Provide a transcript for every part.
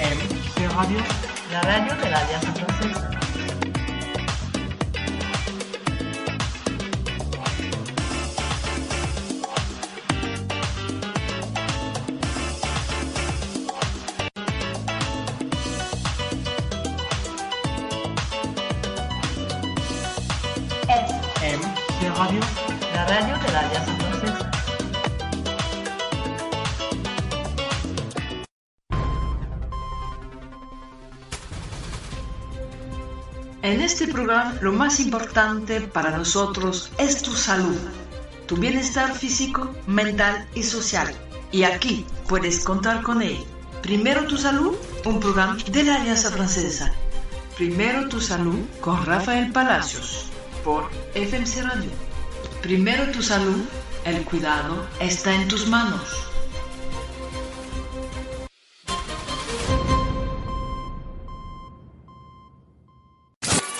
FM Radio, la radio de la Alianza este programa lo más importante para nosotros es tu salud, tu bienestar físico, mental y social. Y aquí puedes contar con él. Primero tu salud, un programa de la Alianza Francesa. Primero tu salud con Rafael Palacios por FMC Radio. Primero tu salud, el cuidado está en tus manos.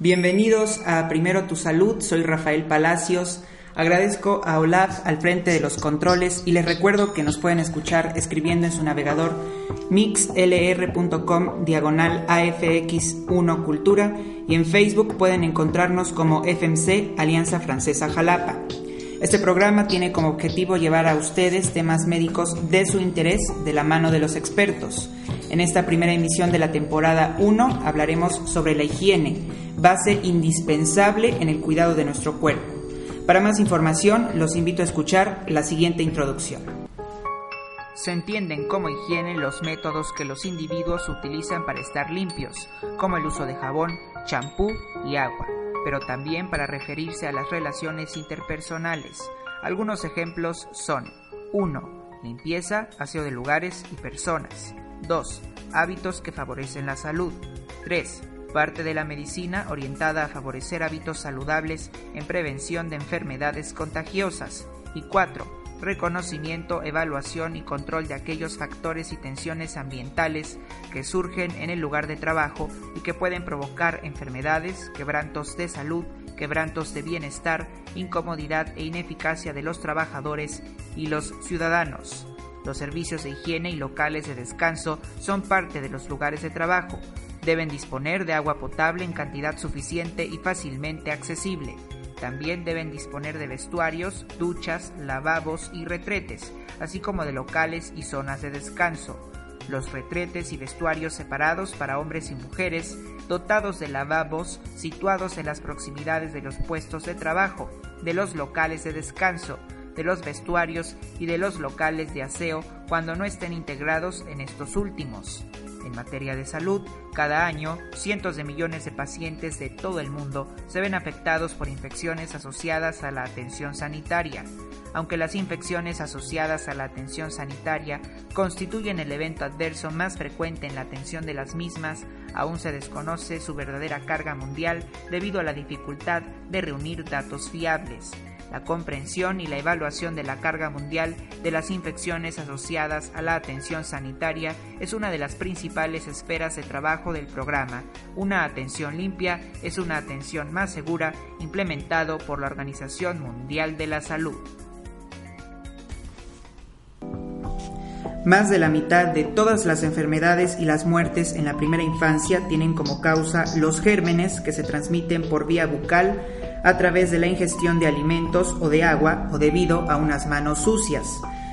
Bienvenidos a Primero Tu Salud, soy Rafael Palacios. Agradezco a Olaf al frente de los controles y les recuerdo que nos pueden escuchar escribiendo en su navegador mixlr.com diagonal AFX1 Cultura y en Facebook pueden encontrarnos como FMC Alianza Francesa Jalapa. Este programa tiene como objetivo llevar a ustedes temas médicos de su interés de la mano de los expertos. En esta primera emisión de la temporada 1 hablaremos sobre la higiene, base indispensable en el cuidado de nuestro cuerpo. Para más información, los invito a escuchar la siguiente introducción. Se entienden como higiene los métodos que los individuos utilizan para estar limpios, como el uso de jabón, champú y agua, pero también para referirse a las relaciones interpersonales. Algunos ejemplos son 1. Limpieza, aseo de lugares y personas. 2. Hábitos que favorecen la salud. 3. Parte de la medicina orientada a favorecer hábitos saludables en prevención de enfermedades contagiosas. Y 4. Reconocimiento, evaluación y control de aquellos factores y tensiones ambientales que surgen en el lugar de trabajo y que pueden provocar enfermedades, quebrantos de salud, quebrantos de bienestar, incomodidad e ineficacia de los trabajadores y los ciudadanos. Los servicios de higiene y locales de descanso son parte de los lugares de trabajo. Deben disponer de agua potable en cantidad suficiente y fácilmente accesible. También deben disponer de vestuarios, duchas, lavabos y retretes, así como de locales y zonas de descanso. Los retretes y vestuarios separados para hombres y mujeres, dotados de lavabos situados en las proximidades de los puestos de trabajo, de los locales de descanso, de los vestuarios y de los locales de aseo cuando no estén integrados en estos últimos. En materia de salud, cada año cientos de millones de pacientes de todo el mundo se ven afectados por infecciones asociadas a la atención sanitaria. Aunque las infecciones asociadas a la atención sanitaria constituyen el evento adverso más frecuente en la atención de las mismas, aún se desconoce su verdadera carga mundial debido a la dificultad de reunir datos fiables la comprensión y la evaluación de la carga mundial de las infecciones asociadas a la atención sanitaria es una de las principales esferas de trabajo del programa. Una atención limpia es una atención más segura implementado por la Organización Mundial de la Salud. Más de la mitad de todas las enfermedades y las muertes en la primera infancia tienen como causa los gérmenes que se transmiten por vía bucal a través de la ingestión de alimentos o de agua o debido a unas manos sucias.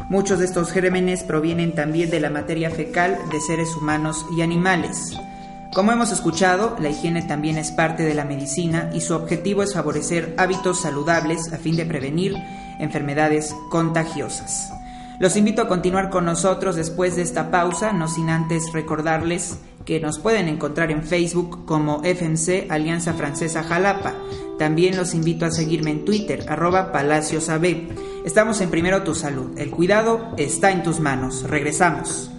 Muchos de estos gérmenes provienen también de la materia fecal de seres humanos y animales. Como hemos escuchado, la higiene también es parte de la medicina y su objetivo es favorecer hábitos saludables a fin de prevenir enfermedades contagiosas. Los invito a continuar con nosotros después de esta pausa, no sin antes recordarles que nos pueden encontrar en Facebook como FNC Alianza Francesa Jalapa. También los invito a seguirme en Twitter, arroba Palacios AB. Estamos en Primero Tu Salud. El cuidado está en tus manos. Regresamos.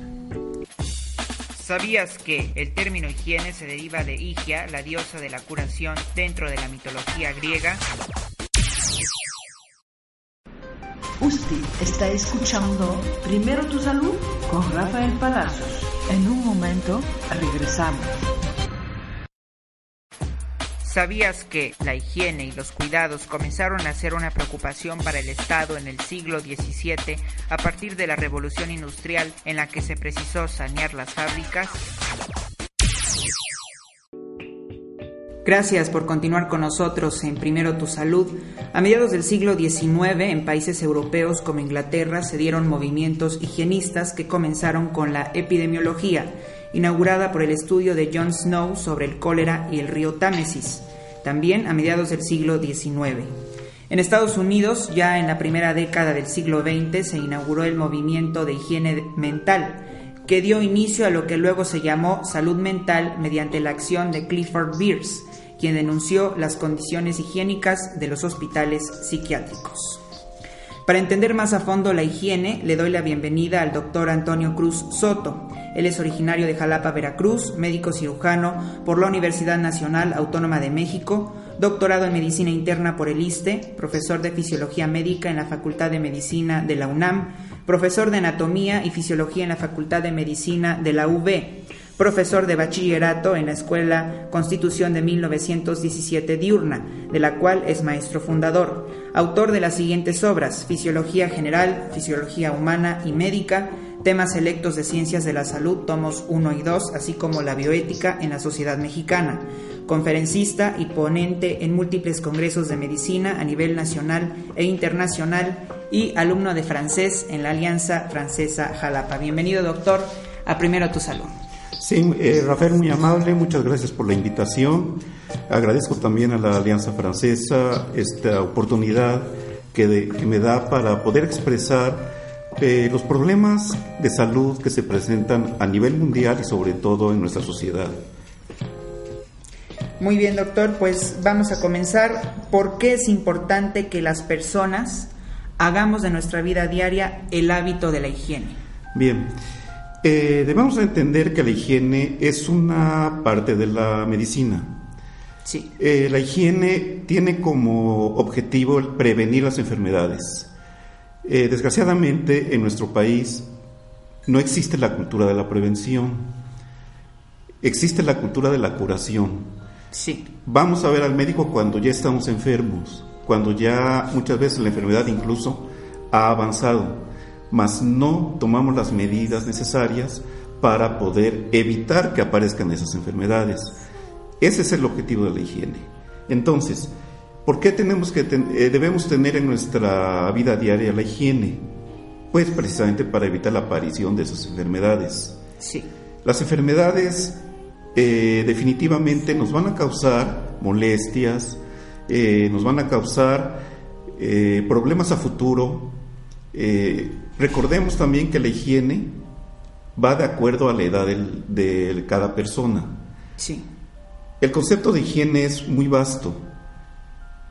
¿Sabías que el término higiene se deriva de Higia, la diosa de la curación dentro de la mitología griega? Usted está escuchando Primero tu salud con Rafael Palacios. En un momento regresamos. ¿Sabías que la higiene y los cuidados comenzaron a ser una preocupación para el Estado en el siglo XVII a partir de la revolución industrial en la que se precisó sanear las fábricas? Gracias por continuar con nosotros en Primero tu Salud. A mediados del siglo XIX, en países europeos como Inglaterra, se dieron movimientos higienistas que comenzaron con la epidemiología, inaugurada por el estudio de John Snow sobre el cólera y el río Támesis, también a mediados del siglo XIX. En Estados Unidos, ya en la primera década del siglo XX, se inauguró el movimiento de higiene mental, que dio inicio a lo que luego se llamó salud mental mediante la acción de Clifford Beers, quien denunció las condiciones higiénicas de los hospitales psiquiátricos. Para entender más a fondo la higiene, le doy la bienvenida al doctor Antonio Cruz Soto. Él es originario de Jalapa, Veracruz, médico cirujano por la Universidad Nacional Autónoma de México, doctorado en Medicina Interna por el ISTE, profesor de Fisiología Médica en la Facultad de Medicina de la UNAM, profesor de Anatomía y Fisiología en la Facultad de Medicina de la UB, profesor de bachillerato en la Escuela Constitución de 1917 diurna, de la cual es maestro fundador, autor de las siguientes obras, Fisiología General, Fisiología Humana y Médica, temas selectos de Ciencias de la Salud, tomos 1 y 2, así como la bioética en la sociedad mexicana, conferencista y ponente en múltiples congresos de medicina a nivel nacional e internacional y alumno de francés en la Alianza Francesa Jalapa. Bienvenido, doctor, a Primero Tu Salud. Sí, eh, Rafael, muy amable, muchas gracias por la invitación. Agradezco también a la Alianza Francesa esta oportunidad que, me da para poder expresar eh, los problemas de salud que se presentan a nivel mundial y sobre todo en nuestra sociedad. Muy bien, doctor, pues vamos a comenzar. ¿Por qué es importante que las personas hagamos de nuestra vida diaria el hábito de la higiene? Bien. Eh, debemos entender que la higiene es una parte de la medicina. Sí. Eh, la higiene tiene como objetivo el prevenir las enfermedades. Eh, desgraciadamente, en nuestro país no existe la cultura de la prevención. Existe la cultura de la curación. Sí. Vamos a ver al médico cuando ya estamos enfermos, cuando ya muchas veces la enfermedad incluso ha avanzado mas no tomamos las medidas necesarias para poder evitar que aparezcan esas enfermedades. Ese es el objetivo de la higiene. Entonces, ¿por qué tenemos que eh, debemos tener en nuestra vida diaria la higiene? Pues precisamente para evitar la aparición de esas enfermedades. Sí. Las enfermedades eh, definitivamente nos van a causar molestias, eh, nos van a causar problemas a futuro, Recordemos también que la higiene va de acuerdo a la edad de cada persona. Sí. El concepto de higiene es muy vasto,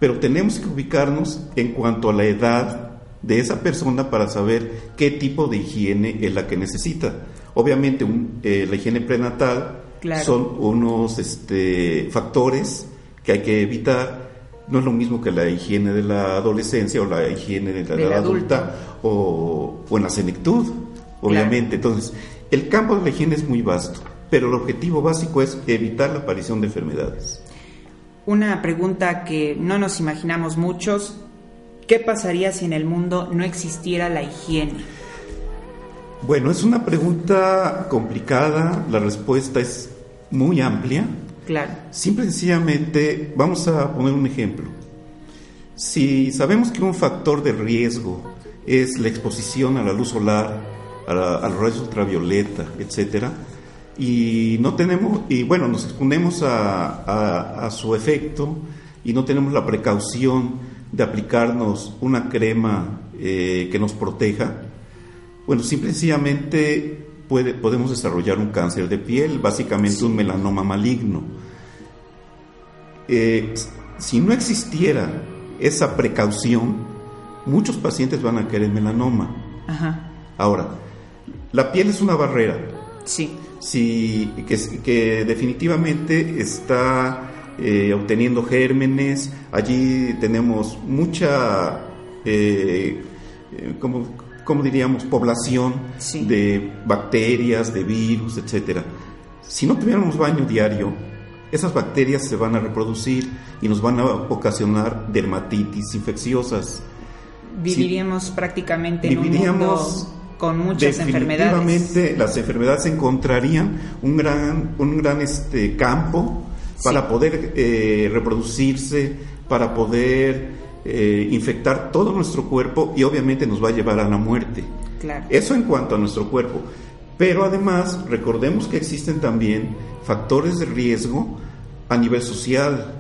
pero tenemos que ubicarnos en cuanto a la edad de esa persona para saber qué tipo de higiene es la que necesita. Obviamente eh, la higiene prenatal son unos este, factores que hay que evitar no es lo mismo que la higiene de la adolescencia o la higiene de la edad adulta o, en la senectud, obviamente. Entonces, el campo de la higiene es muy vasto, pero el objetivo básico es evitar la aparición de enfermedades. Una pregunta que no nos imaginamos muchos, ¿qué pasaría si en el mundo no existiera la higiene? Bueno, es una pregunta complicada, la respuesta es muy amplia Claro. Simple y sencillamente, vamos a poner un ejemplo. Si sabemos que un factor de riesgo es la exposición a la luz solar, a, rayos ultravioleta, etcétera, y no tenemos, y bueno, nos exponemos a, su efecto y no tenemos la precaución de aplicarnos una crema eh, que nos proteja, bueno, simple y sencillamente podemos desarrollar un cáncer de piel, básicamente un melanoma maligno. Eh, si no existiera esa precaución, muchos pacientes van a querer melanoma. Ajá. Ahora, la piel es una barrera. Sí. Sí, que, que definitivamente está eh, obteniendo gérmenes. Allí tenemos mucha, eh, eh, como, como diríamos, población Sí. de bacterias, de virus, etcétera. Si no tuviéramos baño diario, esas bacterias se van a reproducir y nos van a ocasionar dermatitis infecciosas. Viviríamos prácticamente en un Viviríamos mundo con muchas enfermedades. Definitivamente las enfermedades encontrarían un gran, un gran este, campo para Sí. poder eh, reproducirse, para poder eh, infectar todo nuestro cuerpo y obviamente nos va a llevar a la muerte. Claro. Eso en cuanto a nuestro cuerpo. Pero además, recordemos que existen también factores de riesgo a nivel social.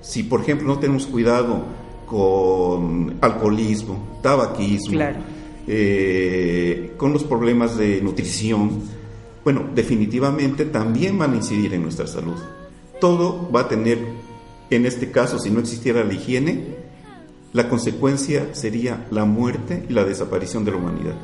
Si, por ejemplo, no tenemos cuidado con alcoholismo, tabaquismo, Claro. Eh, con los problemas de nutrición, bueno, definitivamente también van a incidir en nuestra salud. Todo va a tener, en este caso, si no existiera la higiene, la consecuencia sería la muerte y la desaparición de la humanidad.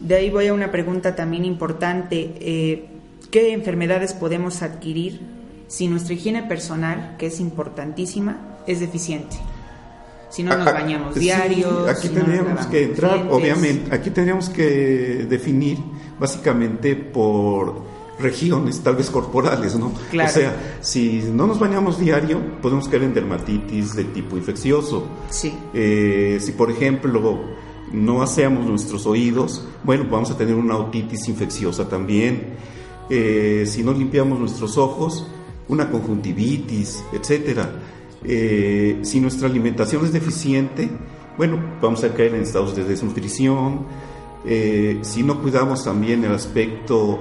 De ahí voy a una pregunta también importante. eh, ¿Qué enfermedades podemos adquirir si nuestra higiene personal, que es importantísima, es deficiente? Si no nos Ah, bañamos sí, diario. aquí si tendríamos que entrar, obviamente, aquí tendríamos que definir básicamente por regiones, tal vez corporales, ¿no? Claro. O sea, si no nos bañamos diario, podemos caer en dermatitis de tipo infeccioso. Sí, Eh, si, por ejemplo, no aseamos nuestros oídos, bueno, vamos a tener una otitis infecciosa también. Eh, si no limpiamos nuestros ojos, una conjuntivitis, etcétera. Eh, si nuestra alimentación es deficiente, bueno, vamos a caer en estados de desnutrición. Eh, si no cuidamos también el aspecto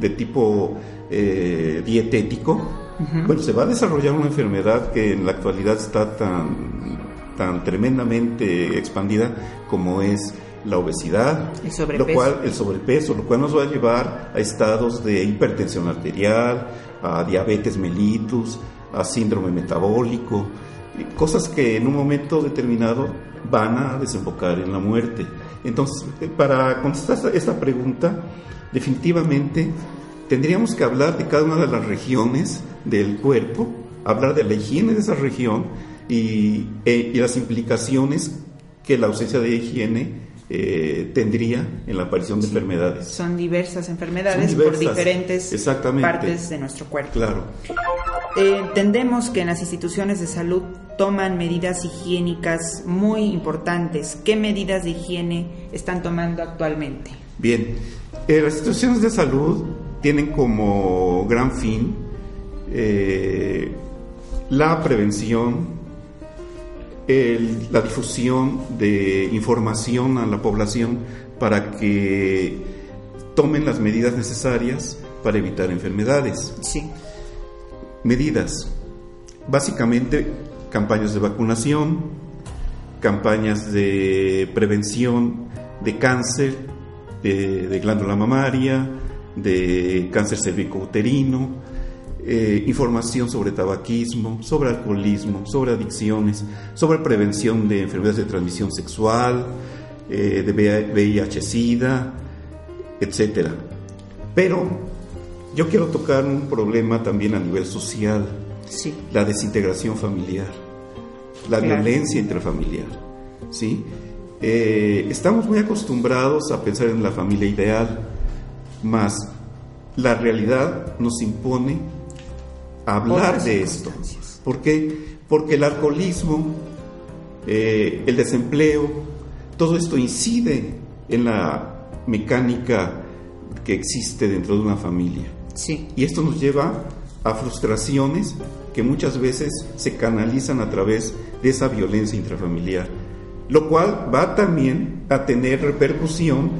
de tipo eh, dietético, bueno, se va a desarrollar una enfermedad que en la actualidad está tan, tan tremendamente expandida como es la obesidad, El lo cual el sobrepeso, lo cual nos va a llevar a estados de hipertensión arterial, a diabetes mellitus, a síndrome metabólico, cosas que en un momento determinado van a desembocar en la muerte. Entonces, eh, para contestar esta, esta pregunta, definitivamente tendríamos que hablar de cada una de las regiones del cuerpo, hablar de la higiene de esa región y, eh, y las implicaciones que la ausencia de higiene eh, tendría en la aparición de enfermedades. son diversas enfermedades Son por diferentes partes de nuestro cuerpo. Claro. Eh, entendemos que en las instituciones de salud toman medidas higiénicas muy importantes. ¿Qué medidas de higiene están tomando actualmente? Bien, eh, las instituciones de salud tienen como gran fin eh, la prevención, el- la difusión de información a la población para que tomen las medidas necesarias para evitar enfermedades. Sí, Medidas. Básicamente, campañas de vacunación, campañas de prevención de cáncer, de, de glándula mamaria, de cáncer cervicouterino, eh, información sobre tabaquismo, sobre alcoholismo, sobre adicciones, sobre prevención de enfermedades de transmisión sexual, eh, de VIH-Sida, etcétera. Pero yo quiero tocar un problema también a nivel social, sí, la desintegración familiar, la Claro. violencia intrafamiliar, ¿sí? Eh, estamos muy acostumbrados a pensar en la familia ideal, mas la realidad nos impone hablar de esto. ¿Por qué? Porque el alcoholismo, eh, el desempleo, todo esto incide en la mecánica que existe dentro de una familia. sí, Y esto nos lleva a frustraciones que muchas veces se canalizan a través de esa violencia intrafamiliar, lo cual va también a tener repercusión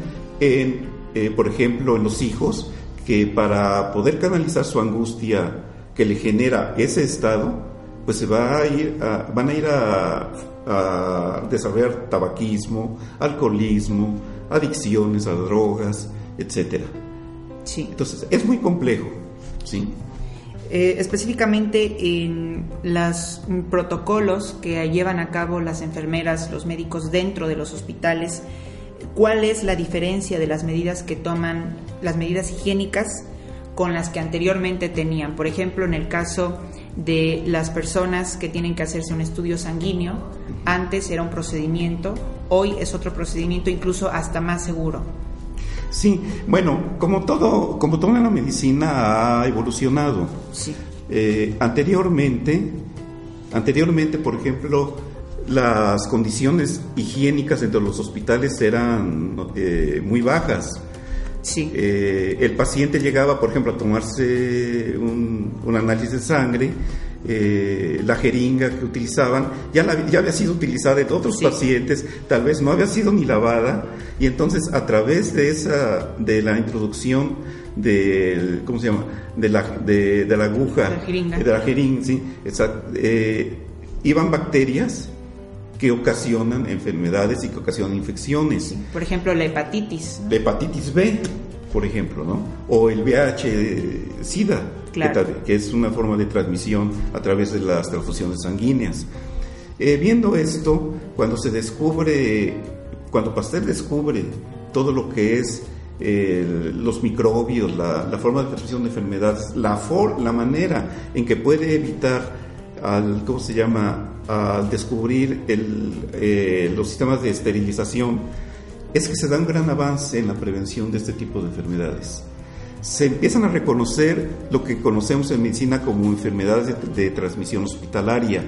en, eh, por ejemplo, en los hijos, que para poder canalizar su angustia que le genera ese estado, pues se va a ir a- van a ir a, a desarrollar tabaquismo, alcoholismo, adicciones a drogas, etcétera. sí. Entonces, es muy complejo, ¿sí? Eh, específicamente en los protocolos que llevan a cabo las enfermeras, los médicos dentro de los hospitales, ¿cuál es la diferencia de las medidas que toman, las medidas higiénicas con las que anteriormente tenían? Por ejemplo, en el caso de las personas que tienen que hacerse un estudio sanguíneo, antes era un procedimiento, hoy es otro procedimiento incluso hasta más seguro. Sí, bueno, como todo, como toda la medicina ha evolucionado. Sí. Eh, anteriormente, anteriormente, por ejemplo, las condiciones higiénicas dentro de los hospitales eran eh, muy bajas. Sí. Eh, el paciente llegaba, por ejemplo, a tomarse un, un análisis de sangre, eh, la jeringa que utilizaban ya, la- ya había sido utilizada en otros Sí. pacientes, tal vez no había sido ni lavada, y entonces a través de esa, de la introducción del, ¿cómo se llama? De la, de, de la aguja, De la jeringa. de la jeringa, sí, eh, iban bacterias que ocasionan enfermedades y que ocasionan infecciones. Por ejemplo, la hepatitis. ¿no? La hepatitis B, por ejemplo, ¿no? O el VIH-Sida, Claro. que, es una forma de transmisión a través de las transfusiones sanguíneas. Eh, viendo esto, cuando se descubre, cuando Pasteur descubre todo lo que es eh, los microbios, la, la forma de transmisión de enfermedades, la, for- la manera en que puede evitar al, ¿cómo se llama?, al descubrir el, eh, los sistemas de esterilización, es que se da un gran avance en la prevención de este tipo de enfermedades. Se empiezan a reconocer lo que conocemos en medicina como enfermedades de, de transmisión hospitalaria.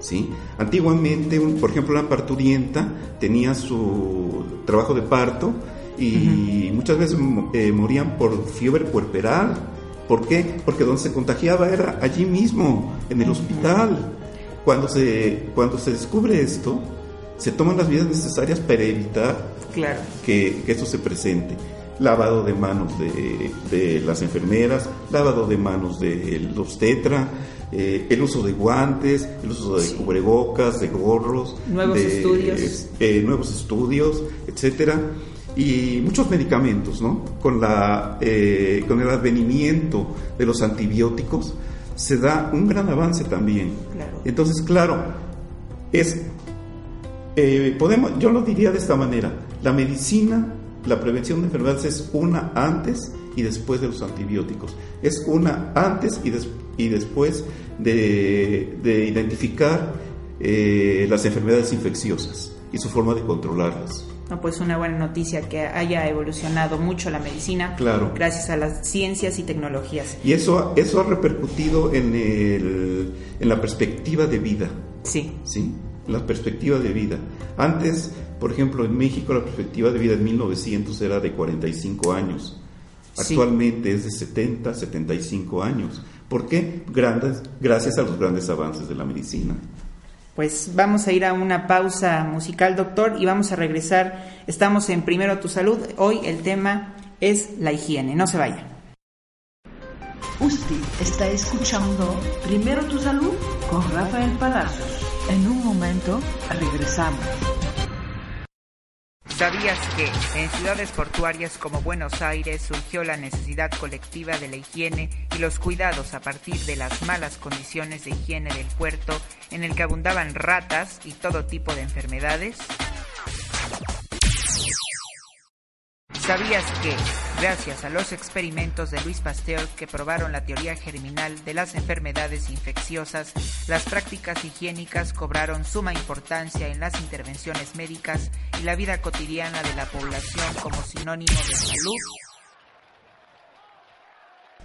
¿sí? Antiguamente, un- por ejemplo, la parturienta tenía su trabajo de parto y muchas veces mo- eh, morían por fiebre puerperal. ¿Por qué? Porque donde se contagiaba era allí mismo, en el hospital. Cuando se, cuando se descubre esto, se toman las medidas necesarias para evitar Claro. que, que esto se presente. Lavado de manos de, de las enfermeras, lavado de manos de los tetra, eh, el uso de guantes, el uso de cubrebocas, de gorros, Nuevos de, estudios. eh, nuevos estudios, etcétera, y muchos medicamentos, ¿no? Con la eh, con el advenimiento de los antibióticos se da un gran avance también. Claro. Entonces, claro, es eh, podemos, yo lo diría de esta manera, la medicina, la prevención de enfermedades es una antes y después de los antibióticos, es una antes y, des- y después de, de identificar eh, las enfermedades infecciosas y su forma de controlarlas. No, pues una buena noticia que haya evolucionado mucho la medicina Claro. gracias a las ciencias y tecnologías. Y eso, eso ha repercutido en, el, en la perspectiva de vida. Sí, ¿sí? La perspectiva de vida. Antes, por ejemplo, en México la perspectiva de vida en 1900 era de 45 años. Sí. Actualmente es de 70, 75 años. ¿Por qué? Grandes, gracias a los grandes avances de la medicina. Pues vamos a ir a una pausa musical, doctor, y vamos a regresar. Estamos en Primero Tu Salud. Hoy el tema es la higiene. No se vaya. Usted está escuchando Primero tu salud con Rafael Palacios. En un momento regresamos. ¿Sabías que en ciudades portuarias como Buenos Aires surgió la necesidad colectiva de la higiene y los cuidados a partir de las malas condiciones de higiene del puerto en el que abundaban ratas y todo tipo de enfermedades? ¿Sabías que, gracias a los experimentos de Luis Pasteur que probaron la teoría germinal de las enfermedades infecciosas, las prácticas higiénicas cobraron suma importancia en las intervenciones médicas y la vida cotidiana de la población como sinónimo de salud?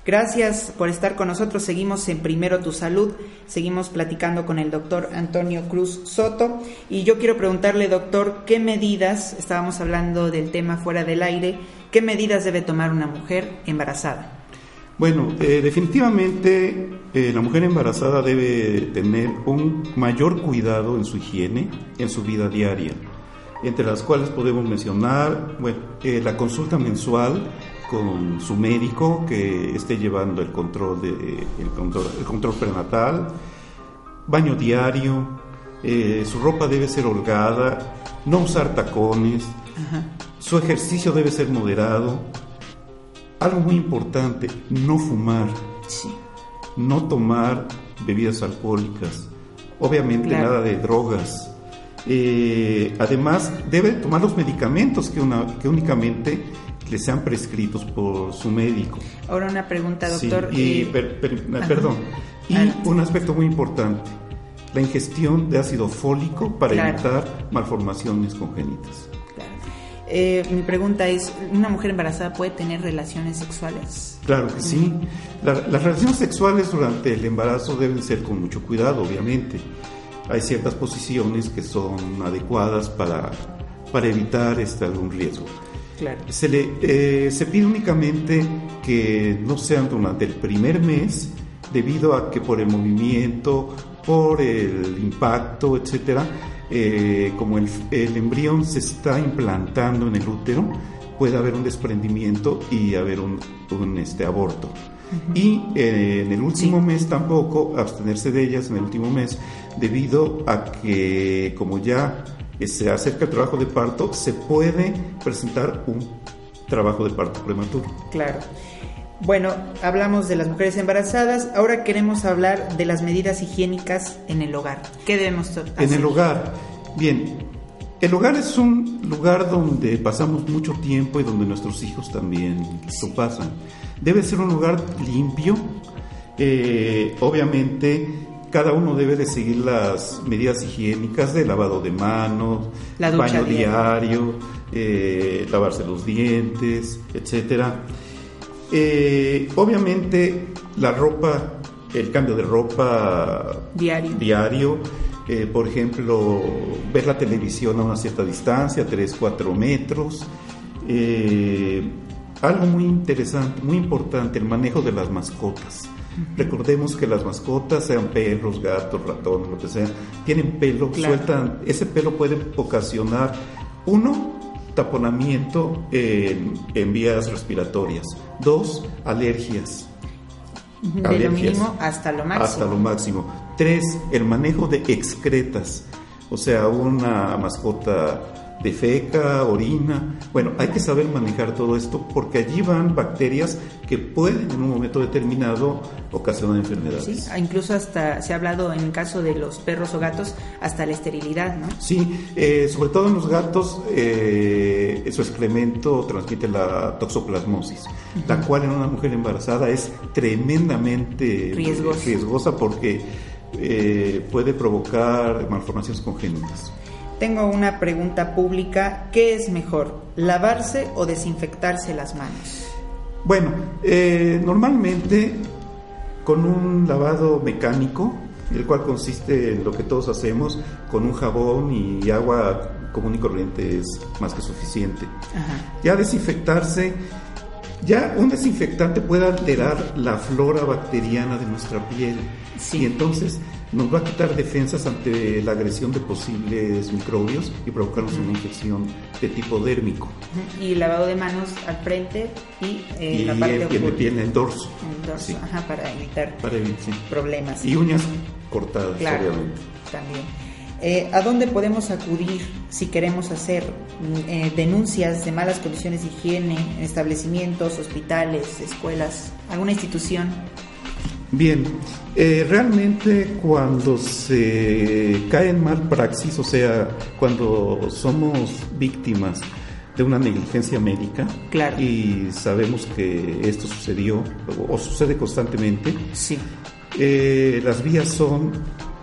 Gracias por estar con nosotros. Seguimos en Primero Tu Salud. Seguimos platicando con el doctor Antonio Cruz Soto. Y yo quiero preguntarle, doctor, ¿qué medidas, estábamos hablando del tema fuera del aire, qué medidas debe tomar una mujer embarazada? Bueno, eh, definitivamente eh, la mujer embarazada debe tener un mayor cuidado en su higiene, en su vida diaria, entre las cuales podemos mencionar bueno, eh, la consulta mensual con su médico que esté llevando el control, de, el control, el control prenatal, baño diario, eh, su ropa debe ser holgada, no usar tacones, su ejercicio debe ser moderado, algo muy importante, no fumar, Sí. no tomar bebidas alcohólicas, obviamente Claro. nada de drogas. Eh, además, debe tomar los medicamentos que, una, que únicamente sean prescritos por su médico. Ahora una pregunta, Sí, doctor. y, eh, per- per- perdón. Y Adelante. un aspecto muy importante, la ingestión de ácido fólico para Claro. evitar malformaciones congénitas. claro. Eh, mi pregunta es, ¿una mujer embarazada puede tener relaciones sexuales? Claro que sí. La- las relaciones sexuales durante el embarazo deben ser con mucho cuidado, obviamente. Hay ciertas posiciones que son adecuadas para, para evitar este, algún riesgo. Claro. Se, le, eh, se pide únicamente que no sean durante el primer mes, debido a que por el movimiento, por el impacto, etcétera, eh, como el, el embrión se está implantando en el útero, puede haber un desprendimiento y haber un, un, este, aborto. Y eh, en el último Sí. mes tampoco abstenerse de ellas en el último mes, debido a que como ya se acerca el trabajo de parto, se puede presentar un trabajo de parto prematuro. Claro. Bueno, hablamos de las mujeres embarazadas, ahora queremos hablar de las medidas higiénicas en el hogar. ¿Qué debemos hacer? En el hogar, bien, el hogar es un lugar donde pasamos mucho tiempo y donde nuestros hijos también lo pasan. Debe ser un lugar limpio, eh, obviamente cada uno debe de seguir las medidas higiénicas de lavado de manos, La baño diario, eh, lavarse los dientes, etcétera. Eh, obviamente la ropa, el cambio de ropa Diario. diario, eh, por ejemplo, ver la televisión a una cierta distancia, 3, 4 metros. Algo muy interesante, muy importante, el manejo de las mascotas. Recordemos que las mascotas, sean perros, gatos, ratones, lo que sea, tienen pelo, Claro. sueltan, ese pelo puede ocasionar, uno, taponamiento en, en vías respiratorias, dos, alergias. De lo Alergias. mínimo hasta lo máximo. Hasta lo máximo. Tres, el manejo de excretas. O sea, una mascota defeca, orina. Bueno, hay que saber manejar todo esto porque allí van bacterias que pueden en un momento determinado ocasionar enfermedades. Sí, ah, incluso hasta se ha hablado en el caso de los perros o gatos hasta la esterilidad, ¿no? Sí, eh, sobre todo en los gatos, eh, su excremento transmite la toxoplasmosis, la cual en una mujer embarazada es tremendamente Riesgosa. riesgosa porque eh, puede provocar malformaciones congénitas. Tengo una pregunta pública. ¿Qué es mejor, lavarse o desinfectarse las manos? Bueno, eh, normalmente con un lavado mecánico, el cual consiste en lo que todos hacemos, con un jabón y agua común y corriente es más que suficiente. Ajá. Ya desinfectarse, ya un desinfectante puede alterar la flora bacteriana de nuestra piel Sí. y entonces nos va a quitar defensas ante la agresión de posibles microbios y provocarnos una infección de tipo dérmico. Y lavado de manos al frente y eh, y la parte en, en el en el dorso. en el dorso, Sí, ajá, para evitar para evitar. problemas. Y uñas cortadas, Claro, obviamente. también. Eh, ¿A dónde podemos acudir si queremos hacer mm, eh, denuncias de malas condiciones de higiene en establecimientos, hospitales, escuelas, alguna institución? Bien, eh, realmente cuando se cae en mal praxis, o sea, cuando somos víctimas de una negligencia médica Claro. y sabemos que esto sucedió o, o sucede constantemente, Sí, eh, las vías son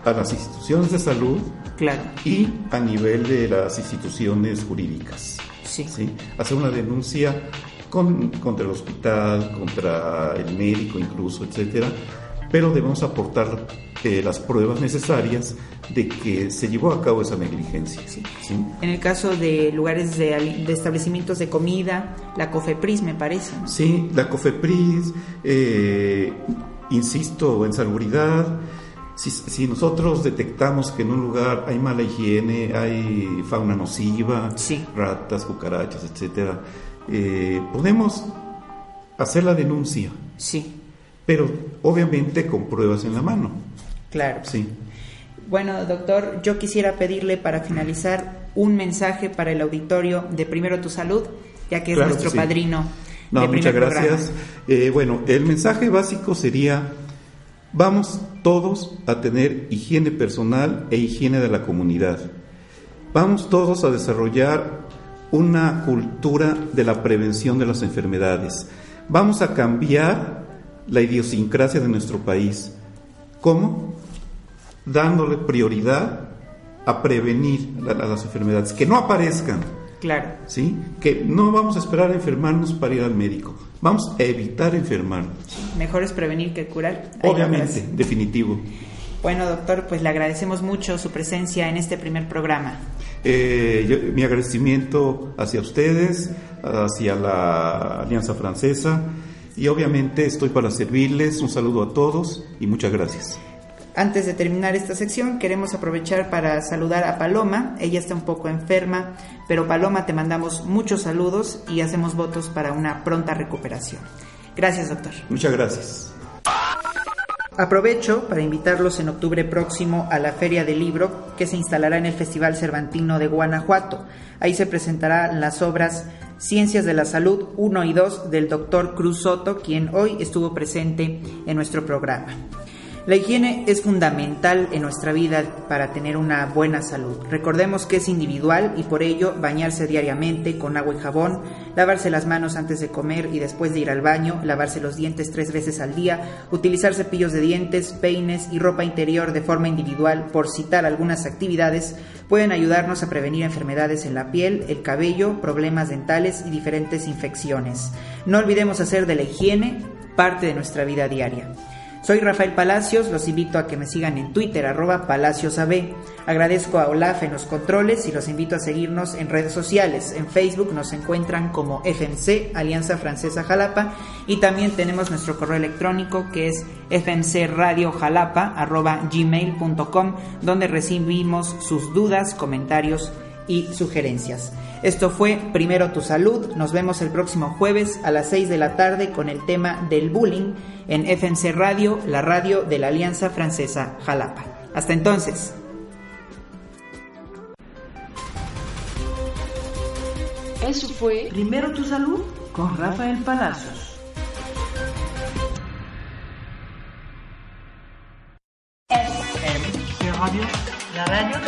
a las instituciones de salud claro, y a nivel de las instituciones jurídicas. sí. ¿sí? Hacer una denuncia con- contra el hospital, contra el médico incluso, etcétera, pero debemos aportar eh, las pruebas necesarias de que se llevó a cabo esa negligencia. ¿sí? En el caso de lugares de, de establecimientos de comida, la COFEPRIS me parece. ¿no? Sí, la COFEPRIS, eh, insisto, en salubridad, si, si nosotros detectamos que en un lugar hay mala higiene, hay fauna nociva, Sí. ratas, cucarachas, etcétera, eh, podemos hacer la denuncia, Sí, pero obviamente con pruebas en la mano. claro. Sí. Bueno, doctor, yo quisiera pedirle para finalizar un mensaje para el auditorio de Primero Tu Salud, ya que es Claro que nuestro sí. padrino. No, de muchas gracias. Eh, bueno, el mensaje básico sería, vamos todos a tener higiene personal e higiene de la comunidad. Vamos todos a desarrollar una cultura de la prevención de las enfermedades. Vamos a cambiar la idiosincrasia de nuestro país. ¿Cómo? Dándole prioridad a prevenir las enfermedades, que no aparezcan. Claro. ¿Sí? Que no vamos a esperar a enfermarnos para ir al médico. Vamos a evitar enfermarnos. Mejor es prevenir que curar. Obviamente, definitivo. Bueno, doctor, pues le agradecemos mucho su presencia en este primer programa. Eh, mi agradecimiento hacia ustedes, hacia la Alianza Francesa y obviamente estoy para servirles. Un saludo a todos y muchas gracias. Antes de terminar esta sección, queremos aprovechar para saludar a Paloma. Ella está un poco enferma, pero Paloma te mandamos muchos saludos y hacemos votos para una pronta recuperación. Gracias, doctor. Muchas gracias. Aprovecho para invitarlos en octubre próximo a la Feria del Libro que se instalará en el Festival Cervantino de Guanajuato. Ahí se presentarán las obras Ciencias de la Salud 1 y 2 del doctor Cruz Soto, quien hoy estuvo presente en nuestro programa. La higiene es fundamental en nuestra vida para tener una buena salud. Recordemos que es individual y por ello bañarse diariamente con agua y jabón, lavarse las manos antes de comer y después de ir al baño, lavarse los dientes tres veces al día, utilizar cepillos de dientes, peines y ropa interior de forma individual, por citar algunas actividades, pueden ayudarnos a prevenir enfermedades en la piel, el cabello, problemas dentales y diferentes infecciones. No olvidemos hacer de la higiene parte de nuestra vida diaria. Soy Rafael Palacios, los invito a que me sigan en Twitter, arroba PalaciosAB. Agradezco a Olaf en los controles y los invito a seguirnos en redes sociales. En Facebook nos encuentran como FMC, Alianza Francesa Jalapa, y también tenemos nuestro correo electrónico que es fmcradiojalapa.gmail.com, donde recibimos sus dudas, comentarios y sugerencias. Esto fue Primero tu Salud. Nos vemos el próximo jueves a las 6 de la tarde con el tema del bullying en FNC Radio, la radio de la Alianza Francesa Jalapa. Hasta entonces. Eso fue Primero tu Salud con Rafael Palacios. Radio, la radio